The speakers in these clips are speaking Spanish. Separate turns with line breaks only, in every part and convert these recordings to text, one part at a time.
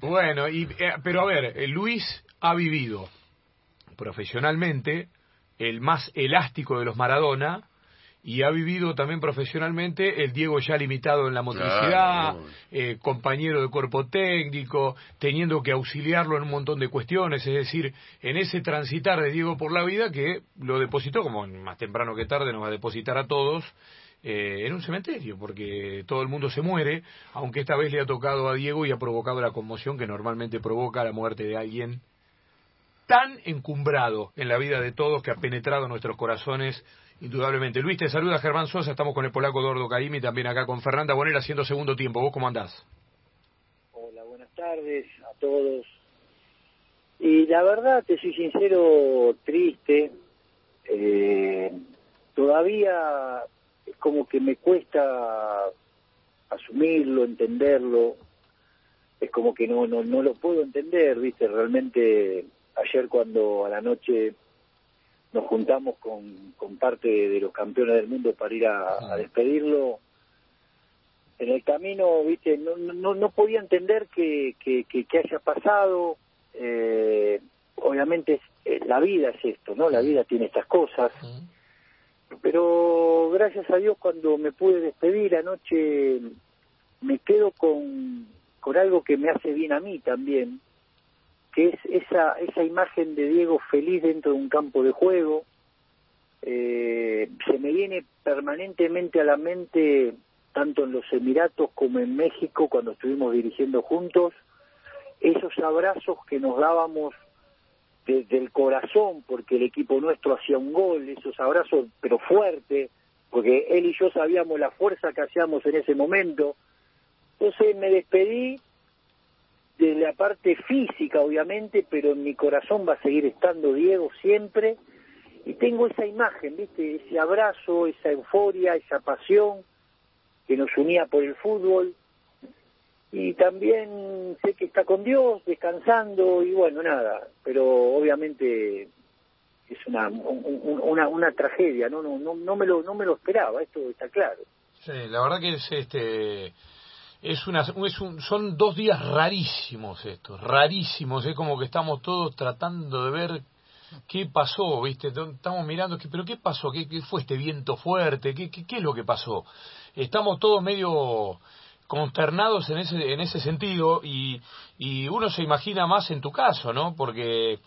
Bueno, y, eh, pero a ver, eh, Luis ha vivido profesionalmente el más elástico de los Maradona y ha vivido también profesionalmente el Diego ya limitado en la motricidad, eh, compañero de cuerpo técnico, teniendo que auxiliarlo en un montón de cuestiones, es decir, en ese transitar de Diego por la vida que lo depositó, como más temprano que tarde nos va a depositar a todos, eh, en un cementerio, porque todo el mundo se muere, aunque esta vez le ha tocado a Diego y ha provocado la conmoción que normalmente provoca la muerte de alguien tan encumbrado en la vida de todos que ha penetrado nuestros corazones indudablemente. Luis, te saluda Germán Sosa, estamos con el polaco Dordo Caimi, también acá con Fernanda Bonera haciendo segundo tiempo. ¿Vos cómo andás?
Hola, buenas tardes a todos. Y la verdad, te soy sincero, triste. Eh, todavía es como que me cuesta asumirlo, entenderlo. Es como que no, no, no lo puedo entender, viste, realmente ayer cuando a la noche nos juntamos con, con parte de los campeones del mundo para ir a, despedirlo. En el camino, viste, no, no, no podía entender que, que, que, haya pasado. Eh, obviamente es, la vida es esto, ¿no? La vida tiene estas cosas. Pero gracias a Dios cuando me pude despedir anoche me quedo con, con algo que me hace bien a mí también, que es esa, esa imagen de Diego feliz dentro de un campo de juego. Eh, se me viene permanentemente a la mente, tanto en los Emiratos como en México, cuando estuvimos dirigiendo juntos, esos abrazos que nos dábamos desde el corazón, porque el equipo nuestro hacía un gol, esos abrazos, pero fuerte, porque él y yo sabíamos la fuerza que hacíamos en ese momento. Entonces me despedí de la parte física, obviamente, pero en mi corazón va a seguir estando Diego siempre. Y tengo esa imagen, ¿viste? Ese abrazo, esa euforia, esa pasión que nos unía por el fútbol. Y también sé que está con Dios, descansando, y bueno, nada. Pero obviamente es una, una, una tragedia, ¿no? No, no, no, me lo, no me lo esperaba, esto está claro.
Sí, la verdad que es este es una es un, son dos días rarísimos estos, rarísimos, es como que estamos todos tratando de ver qué pasó, ¿viste? Estamos mirando, pero ¿qué pasó? ¿Qué, qué fue este viento fuerte? ¿Qué, ¿Qué, qué, es lo que pasó? Estamos todos medio consternados en ese, en ese sentido y, y uno se imagina más en tu caso, ¿no? Porque,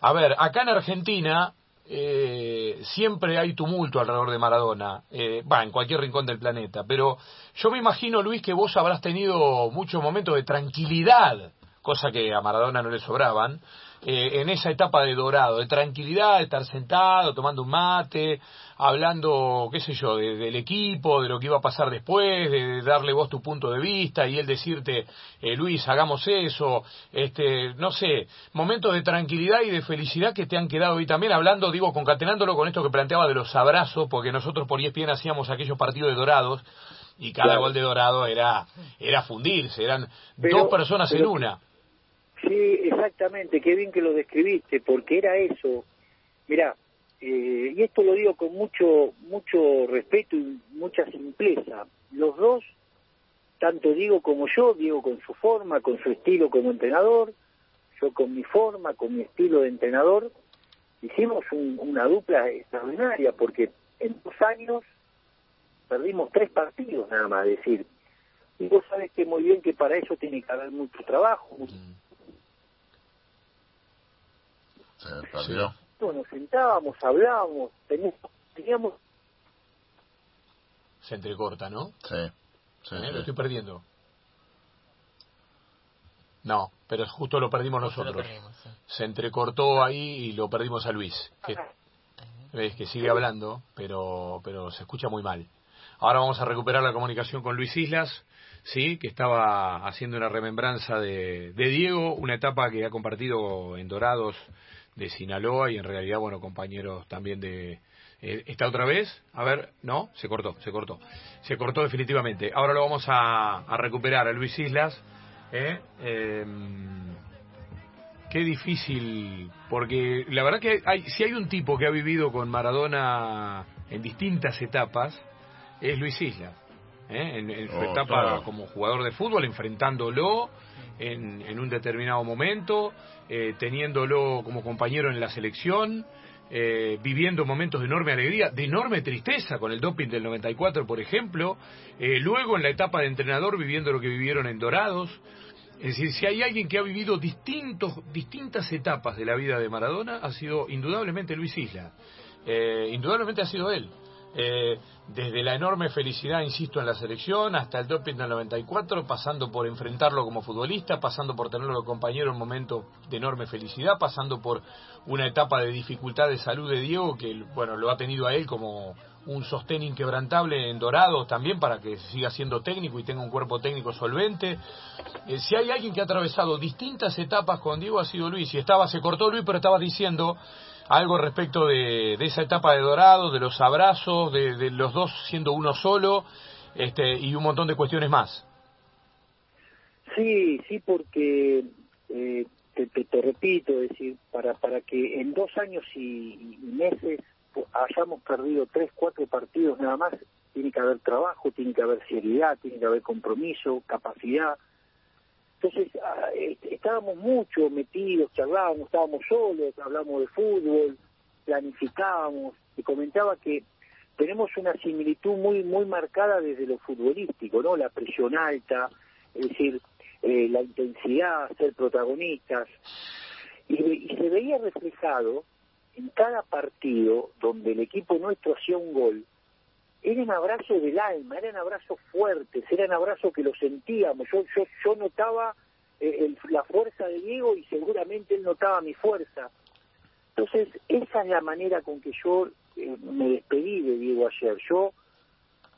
a ver, acá en Argentina eh, siempre hay tumulto alrededor de Maradona, eh, en cualquier rincón del planeta, pero yo me imagino, Luis, que vos habrás tenido muchos momentos de tranquilidad, cosa que a Maradona no le sobraban, eh, en esa etapa de dorado, de tranquilidad, de estar sentado, tomando un mate, hablando, qué sé yo, del equipo, de lo que iba a pasar después, de, darle vos tu punto de vista y él decirte, eh, Luis, hagamos eso, este, no sé, momentos de tranquilidad y de felicidad que te han quedado hoy también, hablando, digo, concatenándolo con esto que planteaba de los abrazos, porque nosotros por ESPN hacíamos aquellos partidos de dorados, y cada gol de dorado era, era fundirse, eran dos personas en una.
Sí, exactamente, qué bien que lo describiste, porque era eso. Mira, eh, y esto lo digo con mucho, mucho respeto y mucha simpleza. Los dos, tanto Diego como yo, Diego con su forma, con su estilo como entrenador, yo con mi forma, con mi estilo de entrenador, hicimos una dupla extraordinaria, porque en dos años perdimos tres partidos nada más, decir, y vos sabes que muy bien que para eso tiene que haber mucho trabajo, Nos sentábamos, hablábamos, teníamos...
Se entrecorta, ¿no?
Sí.
¿Eh? Lo estoy perdiendo. No, pero justo lo perdimos nosotros. Se entrecortó ahí y lo perdimos a Luis. Que, ves que sigue hablando, pero, pero se escucha muy mal. Ahora vamos a recuperar la comunicación con Luis Islas, sí, que estaba haciendo una remembranza de, de Diego, una etapa que ha compartido en Dorados de Sinaloa y en realidad, bueno, compañeros también de... Eh, ¿Está otra vez? A ver, no, se cortó, se cortó. Se cortó definitivamente. Ahora lo vamos a, recuperar a Luis Islas. ¿eh? Em, qué difícil, porque la verdad que hay, si hay un tipo que ha vivido con Maradona en distintas etapas, es Luis Islas. ¿eh? En, su oh, etapa como jugador de fútbol, enfrentándolo en, en un determinado momento, eh, teniéndolo como compañero en la selección, eh, viviendo momentos de enorme alegría, de enorme tristeza con el doping del 94, por ejemplo, eh, luego en la etapa de entrenador viviendo lo que vivieron en Dorados. Es decir, si hay alguien que ha vivido distintos, distintas etapas de la vida de Maradona, ha sido indudablemente Luis Isla. Eh, indudablemente ha sido él. Eh, desde la enorme felicidad, insisto, en la selección, hasta el doping del 94, pasando por enfrentarlo como futbolista, pasando por tenerlo compañero en momentos de enorme felicidad, pasando por una etapa de dificultad de salud de Diego, que bueno, lo ha tenido a él como un sostén inquebrantable en Dorado también para que siga siendo técnico y tenga un cuerpo técnico solvente. Eh, si hay alguien que ha atravesado distintas etapas con Diego ha sido Luis. Y estaba, se cortó Luis, pero estaba diciendo algo respecto de, esa etapa de Dorado, de los abrazos, de, los dos siendo uno solo, este, y un montón de cuestiones más.
Sí, sí, porque eh, te, te, repito, es decir, para, para que en dos años y, meses hayamos perdido tres, cuatro partidos nada más, tiene que haber trabajo, tiene que haber seriedad, tiene que haber compromiso, capacidad. Entonces, ah, estábamos mucho metidos, charlábamos, estábamos solos, hablamos de fútbol, planificábamos, y comentaba que tenemos una similitud muy muy marcada desde lo futbolístico, ¿no? La presión alta, es decir, eh, la intensidad, ser protagonistas. Y, y, se veía reflejado en cada partido donde el equipo nuestro hacía un gol, eran abrazos del alma, eran abrazos fuertes, eran abrazos que lo sentíamos. Yo, yo, yo notaba eh, la fuerza de Diego y seguramente él notaba mi fuerza. Entonces, esa es la manera con que yo eh, me despedí de Diego ayer. Yo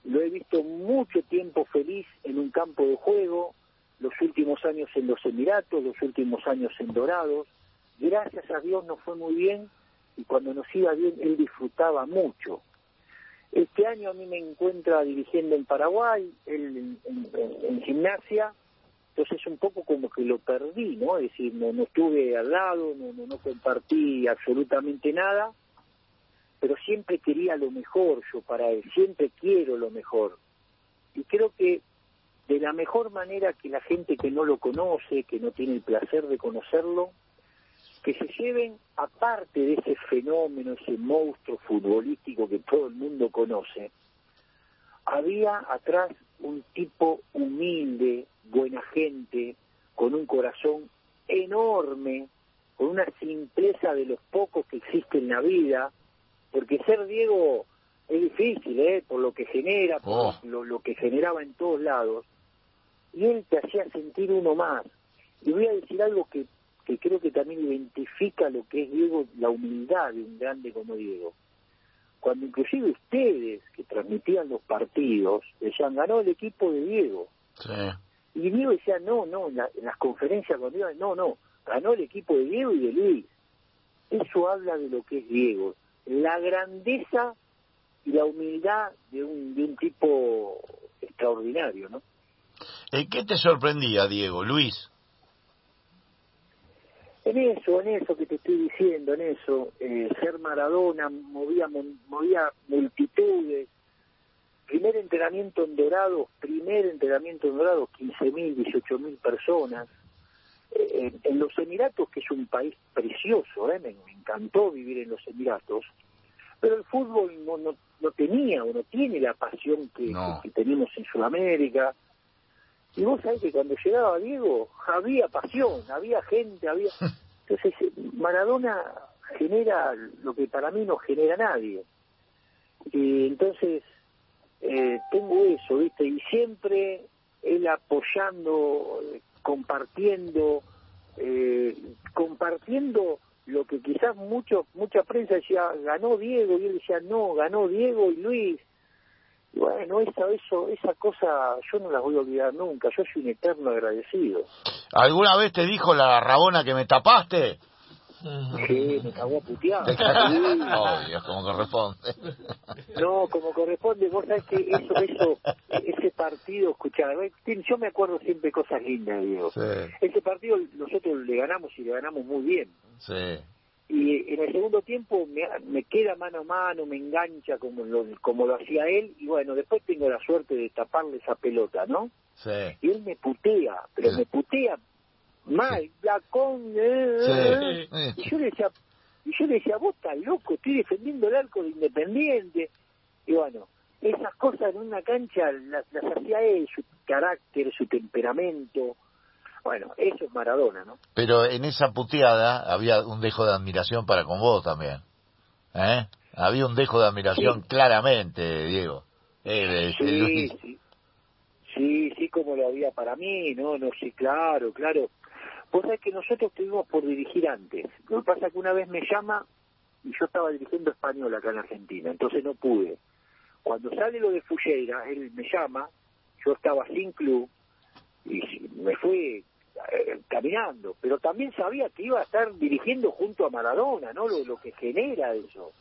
lo he visto mucho tiempo feliz en un campo de juego, los últimos años en los Emiratos, los últimos años en Dorados. Gracias a Dios nos fue muy bien y cuando nos iba bien él disfrutaba mucho. Este año a mí me encuentra dirigiendo en Paraguay, él en, gimnasia, entonces un poco como que lo perdí, ¿no? Es decir, no, no estuve al lado, no, no, no compartí absolutamente nada, pero siempre quería lo mejor yo para él, siempre quiero lo mejor. Y creo que de la mejor manera que la gente que no lo conoce, que no tiene el placer de conocerlo, que se lleven, aparte de ese fenómeno, ese monstruo futbolístico que todo el mundo conoce, había atrás un tipo humilde, buena gente, con un corazón enorme, con una simpleza de los pocos que existe en la vida, porque ser Diego es difícil, ¿eh? por lo que genera, por oh. lo, lo que generaba en todos lados, y él te hacía sentir uno más. Y voy a decir algo que que creo que también identifica lo que es Diego, la humildad de un grande como Diego. Cuando inclusive ustedes que transmitían los partidos decían, ganó el equipo de Diego. Y Diego decía, no, no, en, las conferencias con Diego, no, no, ganó el equipo de Diego y de Luis. Eso habla de lo que es Diego, la grandeza y la humildad de un, de un tipo extraordinario, ¿no?
¿En qué te sorprendía, Diego, Luis?
En eso, en eso que te estoy diciendo, en eso, eh, ser Maradona movía, movía multitudes. Primer entrenamiento en Dorados, primer entrenamiento en Dorados, 15.000, 18.000 personas. Eh, en, los Emiratos, que es un país precioso, eh, me, encantó vivir en los Emiratos, pero el fútbol no, no, no tenía o no tiene la pasión que, que tenemos en Sudamérica y vos sabés que cuando llegaba Diego, había pasión, había gente, había... Entonces, Maradona genera lo que para mí no genera nadie. Y entonces, eh, tengo eso, ¿viste? Y siempre él apoyando, compartiendo, eh, compartiendo lo que quizás mucho, mucha prensa decía, ganó Diego, y él decía, no, ganó Diego y Luis, bueno, esa, eso, esa cosa yo no la voy a olvidar nunca, yo soy un eterno agradecido.
¿Alguna vez te dijo la Rabona que me tapaste?
Sí, me cagó a putear.
Dios, como corresponde.
No, como corresponde, vos sabés que eso, eso, ese partido, escuchá, yo me acuerdo siempre cosas lindas, Diego. Ese partido nosotros le ganamos y le ganamos muy bien.
Sí
y en el segundo tiempo me, me, queda mano a mano, me engancha como lo, como lo hacía él, y bueno, después tengo la suerte de taparle esa pelota, ¿no?
Sí.
Y él me putea, pero me putea mal, Blacón, eh,
Sí,
eh.
sí.
y yo le decía, y yo le decía, vos estás loco, estoy defendiendo el arco de Independiente, y bueno, esas cosas en una cancha las, las hacía él, su carácter, su temperamento, bueno, eso es Maradona, ¿no?
Pero en esa puteada había un dejo de admiración para con vos también. ¿Eh? Había un dejo de admiración
Sí.
claramente, Diego. Eh,
Sí,
Luis.
sí. Sí, sí, como lo había para mí, no, no, sí, claro, claro. Vos sabés que nosotros estuvimos por dirigir antes. Lo que pasa es que una vez me llama y yo estaba dirigiendo español acá en Argentina, entonces no pude. Cuando sale lo de Fulleira, él me llama, yo estaba sin club y me fui eh, caminando, pero también sabía que iba a estar dirigiendo junto a Maradona, ¿no? Lo, que genera eso.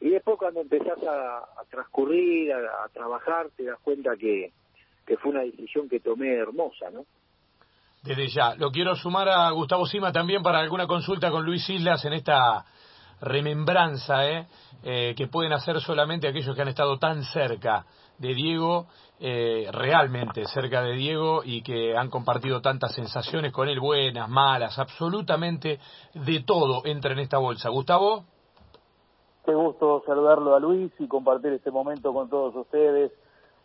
Y después cuando empezás a, transcurrir, a, a trabajar, te das cuenta que, que fue una decisión que tomé hermosa, ¿no?
Desde ya. Lo quiero sumar a Gustavo Sima también para alguna consulta con Luis Islas en esta remembranza ¿eh? Eh, que pueden hacer solamente aquellos que han estado tan cerca de Diego, eh, realmente cerca de Diego y que han compartido tantas sensaciones con él, buenas, malas, absolutamente de todo entra en esta bolsa. Gustavo.
Qué gusto saludarlo a Luis y compartir este momento con todos ustedes.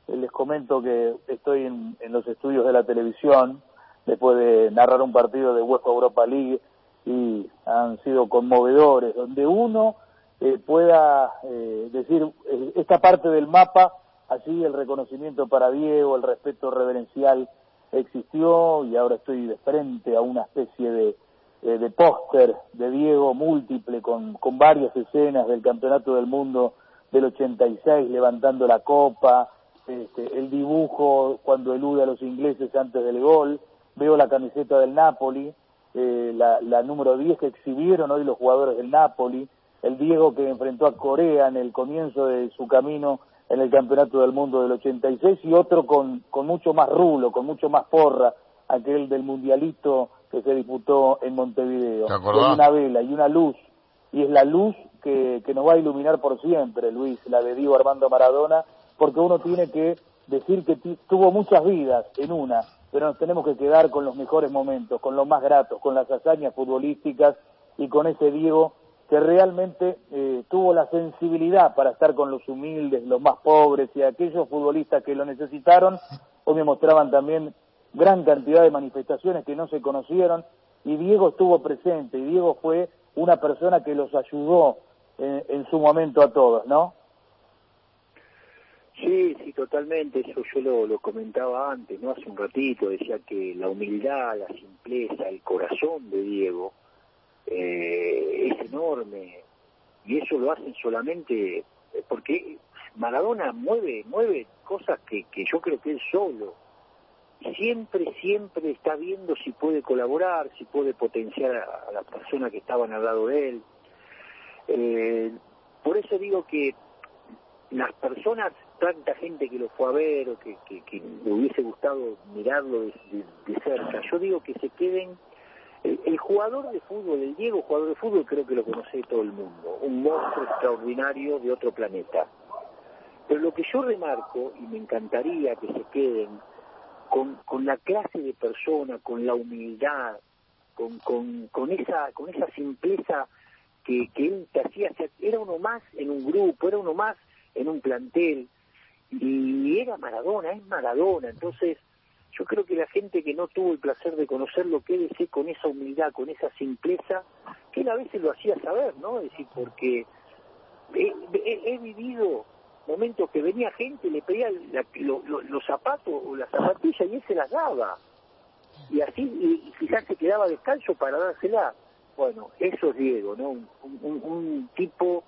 Eh, Les comento que estoy en, los estudios de la televisión después de narrar un partido de UEFA Europa League y han sido conmovedores, donde uno eh, pueda eh, decir eh, esta parte del mapa, así el reconocimiento para Diego, el respeto reverencial existió y ahora estoy de frente a una especie de, eh, póster de Diego múltiple con, varias escenas del Campeonato del Mundo del 86 levantando la copa, este, el dibujo cuando elude a los ingleses antes del gol, veo la camiseta del Napoli, eh, la, la número 10 que exhibieron hoy los jugadores del Napoli, el Diego que enfrentó a Corea en el comienzo de su camino en el Campeonato del Mundo del 86 y otro con, con mucho más rulo, con mucho más porra, aquel del Mundialito que se disputó en Montevideo.
¿Te acordás?
Con una vela y una luz, y es la luz que, que nos va a iluminar por siempre, Luis, la de Diego Armando Maradona, porque uno tiene que decir que tuvo muchas vidas en una, pero nos tenemos que quedar con los mejores momentos, con los más gratos, con las hazañas futbolísticas y con ese Diego que realmente eh, tuvo la sensibilidad para estar con los humildes, los más pobres y aquellos futbolistas que lo necesitaron, hoy me mostraban también gran cantidad de manifestaciones que no se conocieron y Diego estuvo presente y Diego fue una persona que los ayudó eh, en su momento a todos, ¿no?
Sí, sí, totalmente. Eso yo lo comentaba antes, ¿no? Hace un ratito decía que la humildad, la simpleza, el corazón de Diego eh, es enorme y eso lo hacen solamente eh, porque Maradona mueve mueve cosas que, que yo creo que él solo siempre siempre está viendo si puede colaborar, si puede potenciar a, a las personas que estaban al lado de él. Eh, por eso digo que las personas, tanta gente que lo fue a ver o que, que, que le hubiese gustado mirarlo de cerca, yo digo que se queden. El, jugador de fútbol, el Diego jugador de fútbol, creo que lo conoce todo el mundo, un monstruo extraordinario de otro planeta. Pero lo que yo remarco, y me encantaría que se queden, con, con la clase de persona, con la humildad, con, con, con esa con esa simpleza que, que él te hacía, era uno más en un grupo, era uno más en un plantel, y era Maradona, es Maradona, entonces yo creo que la gente que no tuvo el placer de conocerlo, quédese con esa humildad, con esa simpleza, que él a veces lo hacía saber, ¿no? Es decir, porque he, vivido momentos que venía gente, le pedía la- lo- lo- los zapatos o las zapatillas y él se las daba. Y así, y, quizás se quedaba descalzo para dársela. Bueno, eso es Diego, ¿no? Un- un tipo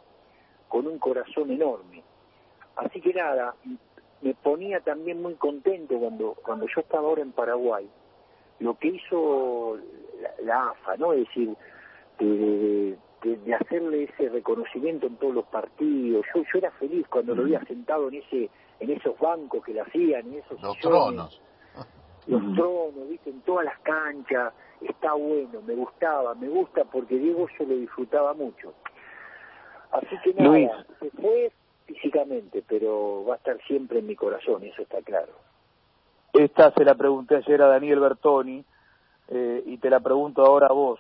con un corazón enorme. Así que nada, me ponía también muy contento cuando, cuando yo estaba ahora en Paraguay, lo que hizo la, la AFA, ¿no? Es decir, de, de- de hacerle ese reconocimiento en todos los partidos. Yo, yo era feliz cuando lo veía sentado en ese en esos bancos que le hacían, en esos
Los
sillones,
tronos.
los tronos, viste, en todas las canchas, está bueno, me gustaba, me gusta porque Diego yo lo disfrutaba mucho. Así que nada,
Luis.
se fue físicamente, pero va a estar siempre en mi corazón, eso está claro.
Esta se la pregunté ayer a Daniel Bertoni, eh, y te la pregunto ahora a vos.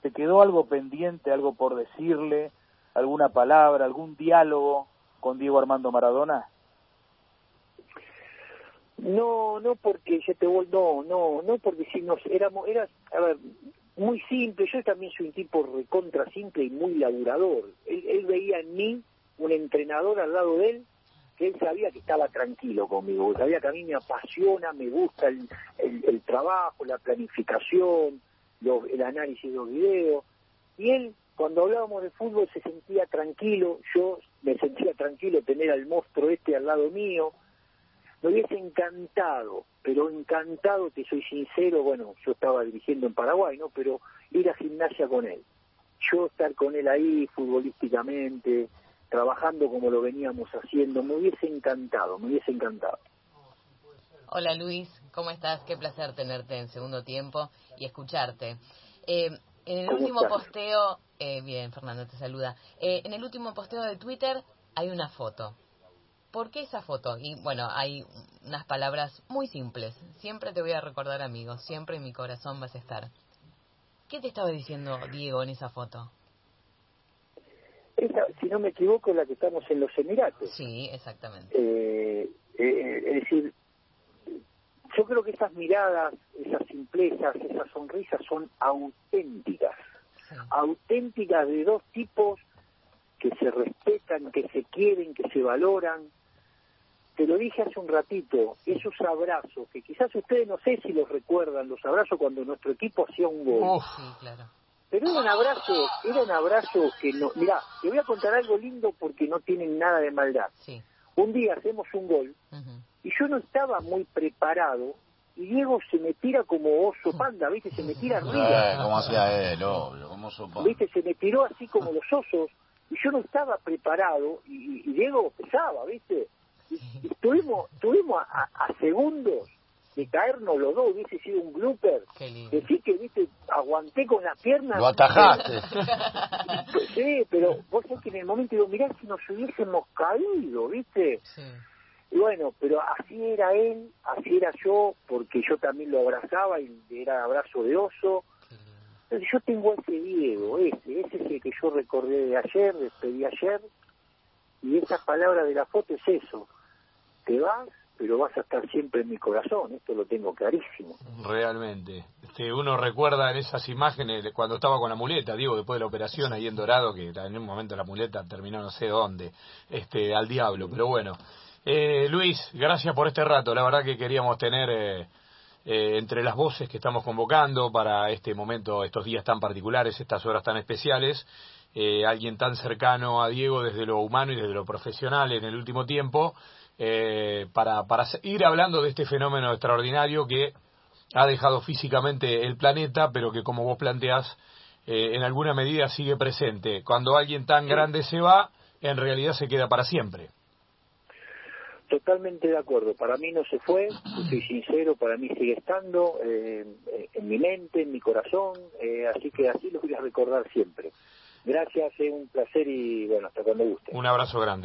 ¿Te quedó algo pendiente, algo por decirle, alguna palabra, algún diálogo con Diego Armando Maradona?
No, no porque yo te vuelvo, no, no, no porque si nos éramos, era, a ver, muy simple, yo también soy un tipo recontra simple y muy laburador. Él, él veía en mí un entrenador al lado de él que él sabía que estaba tranquilo conmigo, sabía que a mí me apasiona, me gusta el, el, trabajo, la planificación, el análisis de los videos, y él cuando hablábamos de fútbol se sentía tranquilo, yo me sentía tranquilo tener al monstruo este al lado mío, me hubiese encantado, pero encantado, te soy sincero, bueno, yo estaba dirigiendo en Paraguay, ¿no? Pero ir a gimnasia con él, yo estar con él ahí futbolísticamente, trabajando como lo veníamos haciendo, me hubiese encantado, me hubiese encantado.
Hola Luis, ¿cómo estás? Qué placer tenerte en segundo tiempo y escucharte. Eh, en el último posteo, eh, bien, Fernando te saluda. Eh, en el último posteo de Twitter hay una foto. ¿Por qué esa foto? Y bueno, hay unas palabras muy simples. Siempre te voy a recordar, amigo. Siempre en mi corazón vas a estar. ¿Qué te estaba diciendo Diego en esa foto?
Si no me equivoco, es la que estamos en los Emiratos.
Sí, exactamente.
Eh, eh, es decir, yo creo que esas miradas, esas simplezas, esas sonrisas son auténticas. Auténticas de dos tipos que se respetan, que se quieren, que se valoran. Te lo dije hace un ratito, esos abrazos, que quizás ustedes no sé si los recuerdan, los abrazos cuando nuestro equipo hacía un gol.
Sí, claro
pero era un abrazo, era un abrazo que no, mira, te voy a contar algo lindo porque no tienen nada de maldad. Un día hacemos un gol y yo no estaba muy preparado y Diego se me tira como oso panda, ¿viste? Se me tira arriba.
Eh, ¿Cómo hacía él? como oso panda.
¿Viste? Se me tiró así como los osos y yo no estaba preparado y, Diego pesaba, ¿viste? Y, estuvimos, estuvimos a segundos de caernos los dos hubiese sido un blooper. Decir que, viste, aguanté con las piernas.
Lo atajaste.
sí, pero vos sabés que en el momento digo, mirá si nos hubiésemos caído, viste. Y bueno, pero así era él, así era yo, porque yo también lo abrazaba y era abrazo de oso. Entonces yo tengo ese Diego, ese, ese es el que yo recordé de ayer, despedí ayer, y esa palabra de la foto es eso. Te vas, pero vas a estar siempre en mi corazón, esto lo tengo clarísimo.
Realmente. Este, uno recuerda en esas imágenes cuando estaba con la muleta, digo, después de la operación ahí en Dorado, que en un momento la muleta terminó no sé dónde, este, al diablo, pero bueno. Eh, Luis, gracias por este rato, la verdad que queríamos tener eh, eh, entre las voces que estamos convocando para este momento, estos días tan particulares, estas horas tan especiales, alguien tan cercano a Diego desde lo humano y desde lo profesional en el último tiempo, eh, para, para ir hablando de este fenómeno extraordinario que ha dejado físicamente el planeta, pero que como vos planteás, eh, en alguna medida sigue presente. Cuando alguien tan grande se va, en realidad se queda para siempre.
Totalmente de acuerdo. Para mí no se fue, soy sincero, para mí sigue estando eh, en mi mente, en mi corazón, eh, así que así lo voy a recordar siempre. Gracias, es un placer y bueno, hasta cuando guste.
Un abrazo grande.